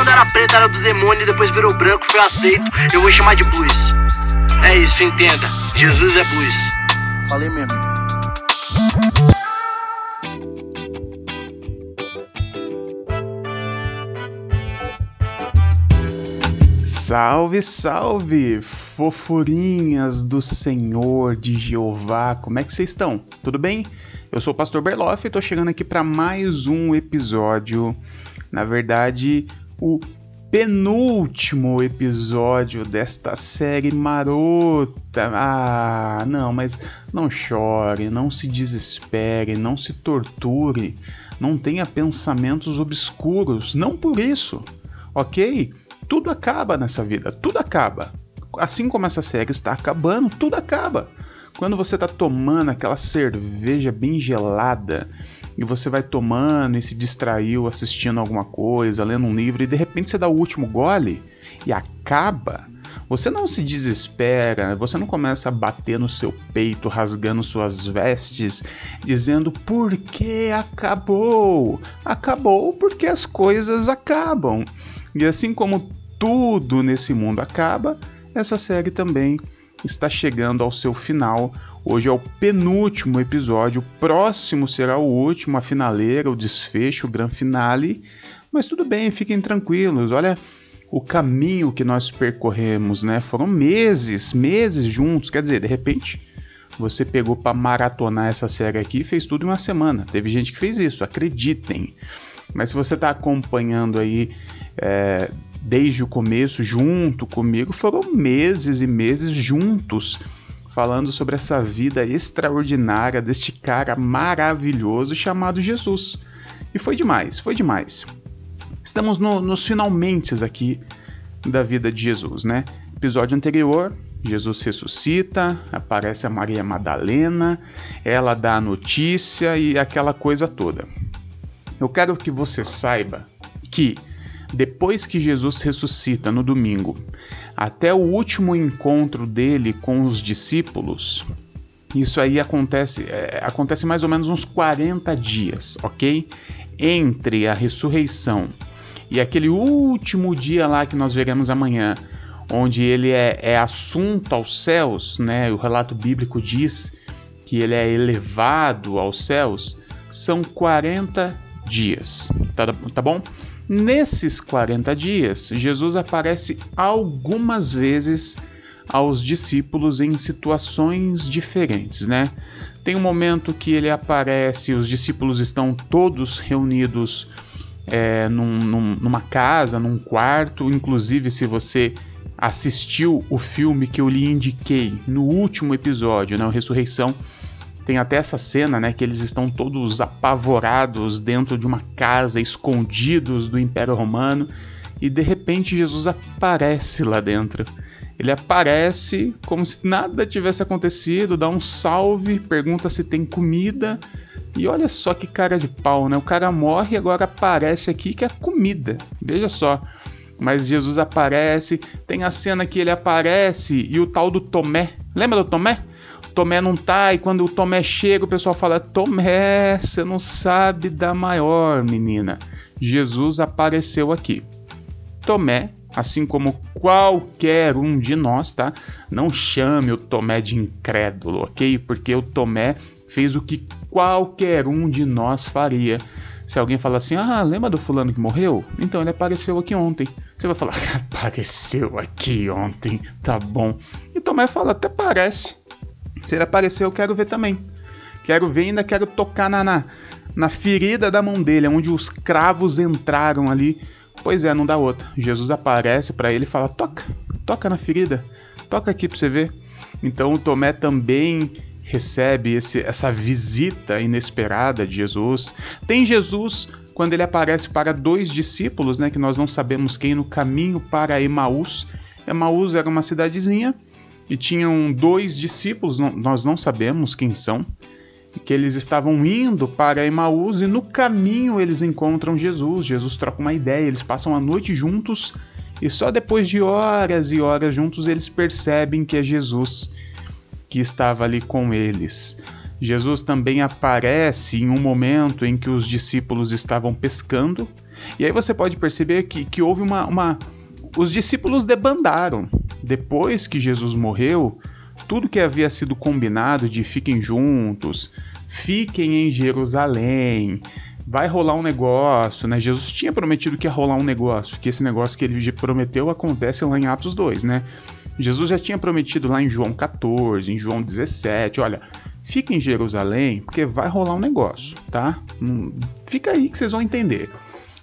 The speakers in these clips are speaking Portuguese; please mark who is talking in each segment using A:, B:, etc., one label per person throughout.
A: quando era preto era do demônio e depois virou branco, foi aceito. Eu vou chamar de blues. É isso, entenda. Jesus é blues.
B: Falei mesmo.
C: Salve, salve, fofurinhas do Senhor de Jeová, como é que vocês estão? Tudo bem? Eu sou o Pastor Berloff e tô chegando aqui para mais um episódio, na verdade, o penúltimo episódio desta série marota. Ah, não, mas não chore, não se desespere, não se torture, não tenha pensamentos obscuros, não por isso, ok? tudo acaba nessa vida, tudo acaba. Assim como essa série está acabando, tudo acaba. Quando você está tomando aquela cerveja bem gelada e você vai tomando e se distraiu assistindo alguma coisa, lendo um livro e de repente você dá o último gole e acaba, você não se desespera, você não começa a bater no seu peito, rasgando suas vestes, dizendo por que acabou? Acabou porque as coisas acabam. E assim como tudo nesse mundo acaba, essa série também está chegando ao seu final. Hoje é o penúltimo episódio, o próximo será o último, a finaleira, o desfecho, o grande finale. Mas tudo bem, fiquem tranquilos. Olha o caminho que nós percorremos, né? Foram meses, meses juntos. Quer dizer, de repente, você pegou para maratonar essa série aqui e fez tudo em uma semana. Teve gente que fez isso, acreditem. Mas se você está acompanhando aí é, desde o começo, junto comigo, foram meses e meses juntos falando sobre essa vida extraordinária deste cara maravilhoso chamado Jesus. E foi demais, foi demais. Estamos no, nos finalmente aqui da vida de Jesus, né? Episódio anterior, Jesus ressuscita, aparece a Maria Madalena, ela dá a notícia e aquela coisa toda. Eu quero que você saiba que depois que Jesus ressuscita no domingo, até o último encontro dele com os discípulos, isso aí acontece, é, acontece mais ou menos uns 40 dias, ok? Entre a ressurreição e aquele último dia lá que nós veremos amanhã, onde ele é, é assunto aos céus, né? O relato bíblico diz que ele é elevado aos céus, são 40 dias, tá, tá bom? Nesses 40 dias, Jesus aparece algumas vezes aos discípulos em situações diferentes, né? Tem um momento que ele aparece, os discípulos estão todos reunidos é, num, num, numa casa, num quarto. Inclusive, se você assistiu o filme que eu lhe indiquei no último episódio, né, Ressurreição, tem até essa cena, né, que eles estão todos apavorados dentro de uma casa, escondidos do Império Romano, e de repente Jesus aparece lá dentro. Ele aparece como se nada tivesse acontecido, dá um salve, pergunta se tem comida, e olha só que cara de pau, né? O cara morre e agora aparece aqui que é comida. Veja só. Mas Jesus aparece, tem a cena que ele aparece e o tal do Tomé. Lembra do Tomé? Tomé não tá, e quando o Tomé chega, o pessoal fala: Tomé, você não sabe da maior, menina. Jesus apareceu aqui. Tomé, assim como qualquer um de nós, tá? Não chame o Tomé de incrédulo, ok? Porque o Tomé fez o que qualquer um de nós faria. Se alguém falar assim, ah, lembra do fulano que morreu? Então ele apareceu aqui ontem. Você vai falar, apareceu aqui ontem, tá bom. E Tomé fala, até parece. Se ele aparecer, eu quero ver também. Quero ver, ainda quero tocar na, na, na ferida da mão dele, onde os cravos entraram ali. Pois é, não dá outra. Jesus aparece para ele e fala: toca, toca na ferida, toca aqui para você ver. Então o Tomé também recebe esse, essa visita inesperada de Jesus. Tem Jesus quando ele aparece para dois discípulos, né, que nós não sabemos quem, no caminho para Emaús. Emaús era uma cidadezinha e tinham dois discípulos, nós não sabemos quem são, que eles estavam indo para Emaús e no caminho eles encontram Jesus. Jesus troca uma ideia, eles passam a noite juntos e só depois de horas e horas juntos eles percebem que é Jesus que estava ali com eles. Jesus também aparece em um momento em que os discípulos estavam pescando E aí você pode perceber que, que houve uma, uma. Os discípulos debandaram. Depois que Jesus morreu, tudo que havia sido combinado de fiquem juntos, fiquem em Jerusalém, vai rolar um negócio, né? Jesus tinha prometido que ia rolar um negócio, que esse negócio que ele prometeu acontece lá em Atos 2, né? Jesus já tinha prometido lá em João 14, em João 17, olha, fica em Jerusalém, porque vai rolar um negócio, tá? Hum, fica aí que vocês vão entender.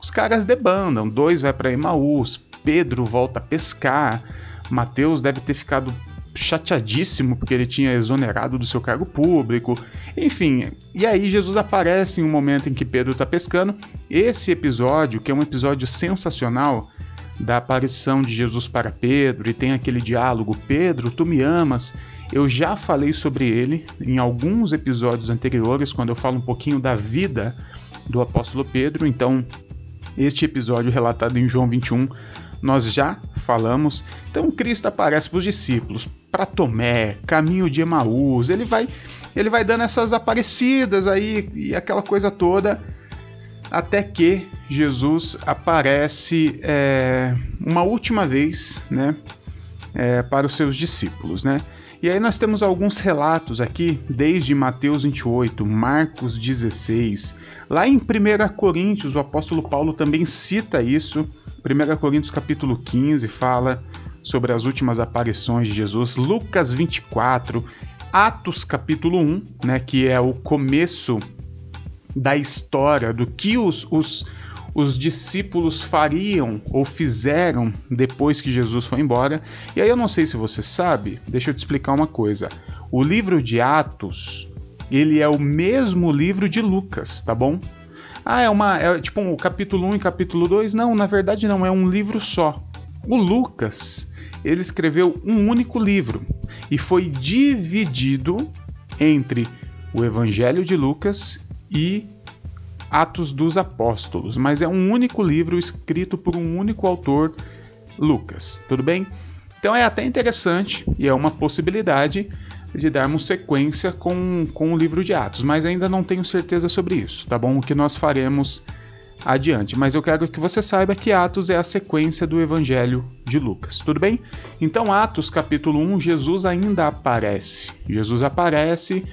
C: Os caras debandam, dois vai para Emaús, Pedro volta a pescar, Mateus deve ter ficado chateadíssimo porque ele tinha exonerado do seu cargo público. Enfim, e aí Jesus aparece em um momento em que Pedro está pescando. Esse episódio, que é um episódio sensacional da aparição de Jesus para Pedro e tem aquele diálogo: Pedro, tu me amas. Eu já falei sobre ele em alguns episódios anteriores, quando eu falo um pouquinho da vida do apóstolo Pedro. Então, este episódio relatado em João 21 nós já falamos. Então Cristo aparece para os discípulos, para Tomé, caminho de Emaús, ele vai, ele vai dando essas aparecidas aí e aquela coisa toda, até que Jesus aparece é, uma última vez, né, é, para os seus discípulos, né? E aí nós temos alguns relatos aqui, desde Mateus 28, Marcos 16. Lá em 1 Coríntios, o apóstolo Paulo também cita isso. 1 Coríntios capítulo 15 fala sobre as últimas aparições de Jesus. Lucas 24, Atos capítulo 1, né, que é o começo da história do que os, os, os discípulos fariam ou fizeram depois que Jesus foi embora. E aí eu não sei se você sabe, deixa eu te explicar uma coisa. O livro de Atos, ele é o mesmo livro de Lucas, tá bom? Ah, é uma. É tipo um capítulo 1 e capítulo 2? Não, na verdade não, é um livro só. O Lucas, ele escreveu um único livro e foi dividido entre o Evangelho de Lucas e Atos dos Apóstolos, mas é um único livro escrito por um único autor, Lucas. Tudo bem? Então é até interessante e é uma possibilidade de darmos sequência com, com o livro de Atos, mas ainda não tenho certeza sobre isso, tá bom? O que nós faremos adiante. Mas eu quero que você saiba que Atos é a sequência do Evangelho de Lucas, tudo bem? Então, Atos capítulo 1, Jesus ainda aparece. Jesus aparece,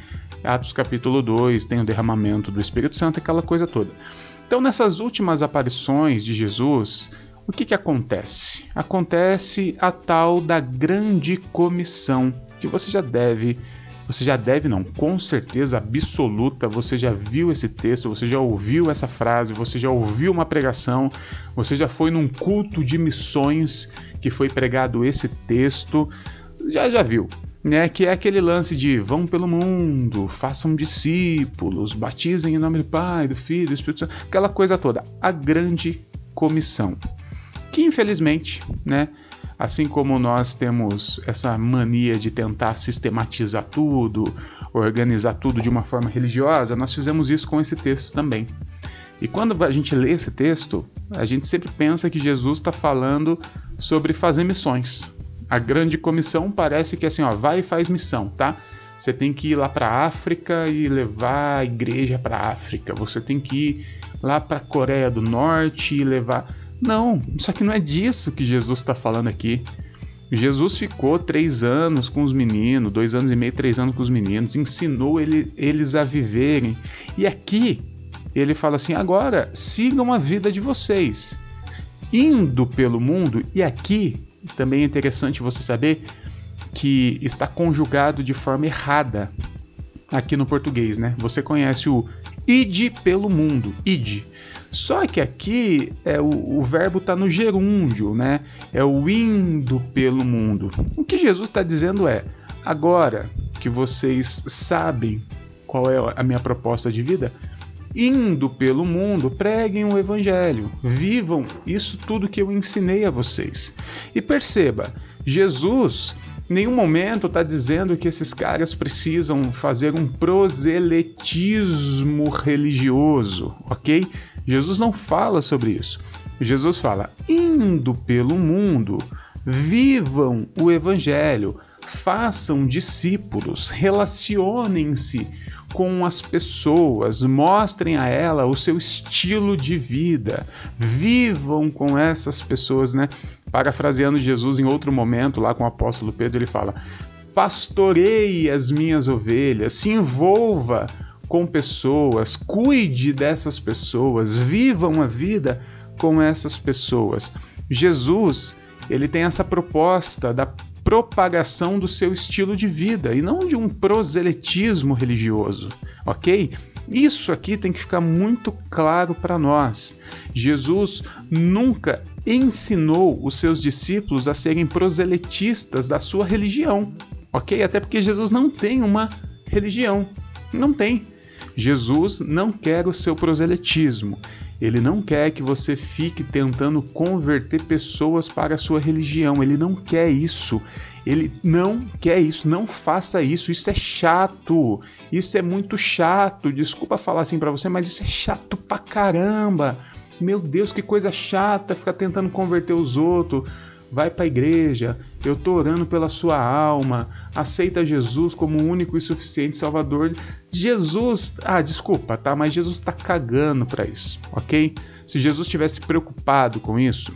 C: Atos capítulo 2 tem o derramamento do Espírito Santo, aquela coisa toda. Então, nessas últimas aparições de Jesus, o que, que acontece? Acontece a tal da grande comissão que você já deve, você já deve não, com certeza absoluta, você já viu esse texto, você já ouviu essa frase, você já ouviu uma pregação, você já foi num culto de missões que foi pregado esse texto, já já viu. Né, que é aquele lance de vão pelo mundo, façam discípulos, batizem em nome do Pai, do Filho, do Espírito Santo, aquela coisa toda, a grande comissão. Que infelizmente, né, Assim como nós temos essa mania de tentar sistematizar tudo, organizar tudo de uma forma religiosa, nós fizemos isso com esse texto também. E quando a gente lê esse texto, a gente sempre pensa que Jesus está falando sobre fazer missões. A grande comissão parece que é assim, ó, vai e faz missão, tá? Você tem que ir lá para a África e levar a igreja para a África. Você tem que ir lá para a Coreia do Norte e levar. Não, só que não é disso que Jesus está falando aqui. Jesus ficou três anos com os meninos, dois anos e meio, três anos com os meninos, ensinou ele, eles a viverem. E aqui ele fala assim: agora sigam a vida de vocês, indo pelo mundo. E aqui também é interessante você saber que está conjugado de forma errada aqui no português, né? Você conhece o ide pelo mundo, ide. Só que aqui é o, o verbo está no gerúndio, né? É o indo pelo mundo. O que Jesus está dizendo é: agora que vocês sabem qual é a minha proposta de vida, indo pelo mundo, preguem o evangelho, vivam isso tudo que eu ensinei a vocês. E perceba, Jesus nenhum momento está dizendo que esses caras precisam fazer um proselitismo religioso, ok? Jesus não fala sobre isso. Jesus fala: indo pelo mundo, vivam o evangelho, façam discípulos, relacionem-se com as pessoas, mostrem a ela o seu estilo de vida, vivam com essas pessoas, né? Parafraseando Jesus em outro momento, lá com o apóstolo Pedro, ele fala: pastoreie as minhas ovelhas, se envolva com pessoas, cuide dessas pessoas, viva uma vida com essas pessoas. Jesus, ele tem essa proposta da propagação do seu estilo de vida e não de um proselitismo religioso, ok? Isso aqui tem que ficar muito claro para nós. Jesus nunca ensinou os seus discípulos a serem proselitistas da sua religião, ok? Até porque Jesus não tem uma religião, não tem. Jesus não quer o seu proselitismo. Ele não quer que você fique tentando converter pessoas para a sua religião. Ele não quer isso. Ele não quer isso. Não faça isso. Isso é chato. Isso é muito chato. Desculpa falar assim para você, mas isso é chato pra caramba. Meu Deus, que coisa chata ficar tentando converter os outros vai para a igreja, eu tô orando pela sua alma, aceita Jesus como único e suficiente Salvador. Jesus, ah, desculpa, tá? Mas Jesus está cagando para isso, ok? Se Jesus tivesse preocupado com isso,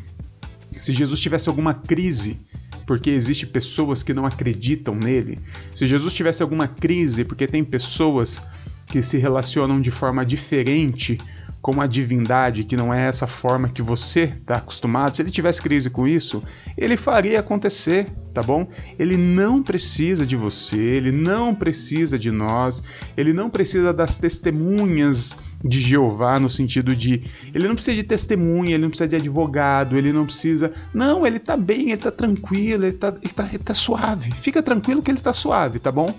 C: se Jesus tivesse alguma crise porque existe pessoas que não acreditam nele, se Jesus tivesse alguma crise porque tem pessoas que se relacionam de forma diferente com a divindade, que não é essa forma que você está acostumado, se ele tivesse crise com isso, ele faria acontecer, tá bom? Ele não precisa de você, ele não precisa de nós, ele não precisa das testemunhas de Jeová no sentido de ele não precisa de testemunha, ele não precisa de advogado, ele não precisa. Não, ele tá bem, ele tá tranquilo, ele tá, ele tá, ele tá suave. Fica tranquilo que ele tá suave, tá bom?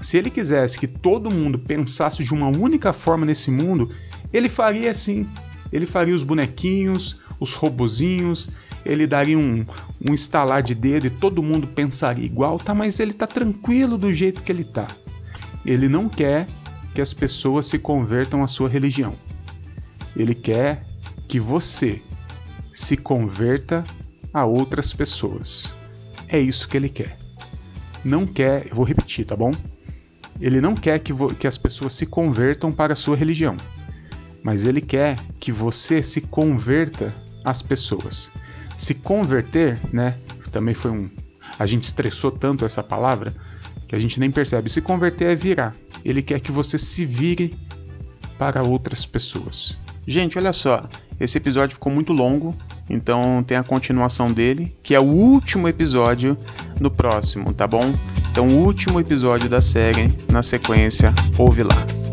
C: Se ele quisesse que todo mundo pensasse de uma única forma nesse mundo, ele faria assim. Ele faria os bonequinhos, os robozinhos, ele daria um, um estalar de dedo e todo mundo pensaria igual, tá? Mas ele tá tranquilo do jeito que ele tá. Ele não quer que as pessoas se convertam à sua religião. Ele quer que você se converta a outras pessoas. É isso que ele quer. Não quer, eu vou repetir, tá bom? Ele não quer que, que as pessoas se convertam para a sua religião mas ele quer que você se converta às pessoas. Se converter, né? Também foi um. A gente estressou tanto essa palavra que a gente nem percebe. Se converter é virar. Ele quer que você se vire para outras pessoas. Gente, olha só. Esse episódio ficou muito longo, então tem a continuação dele, que é o último episódio no próximo, tá bom? Então, o último episódio da série, na sequência, ouve lá.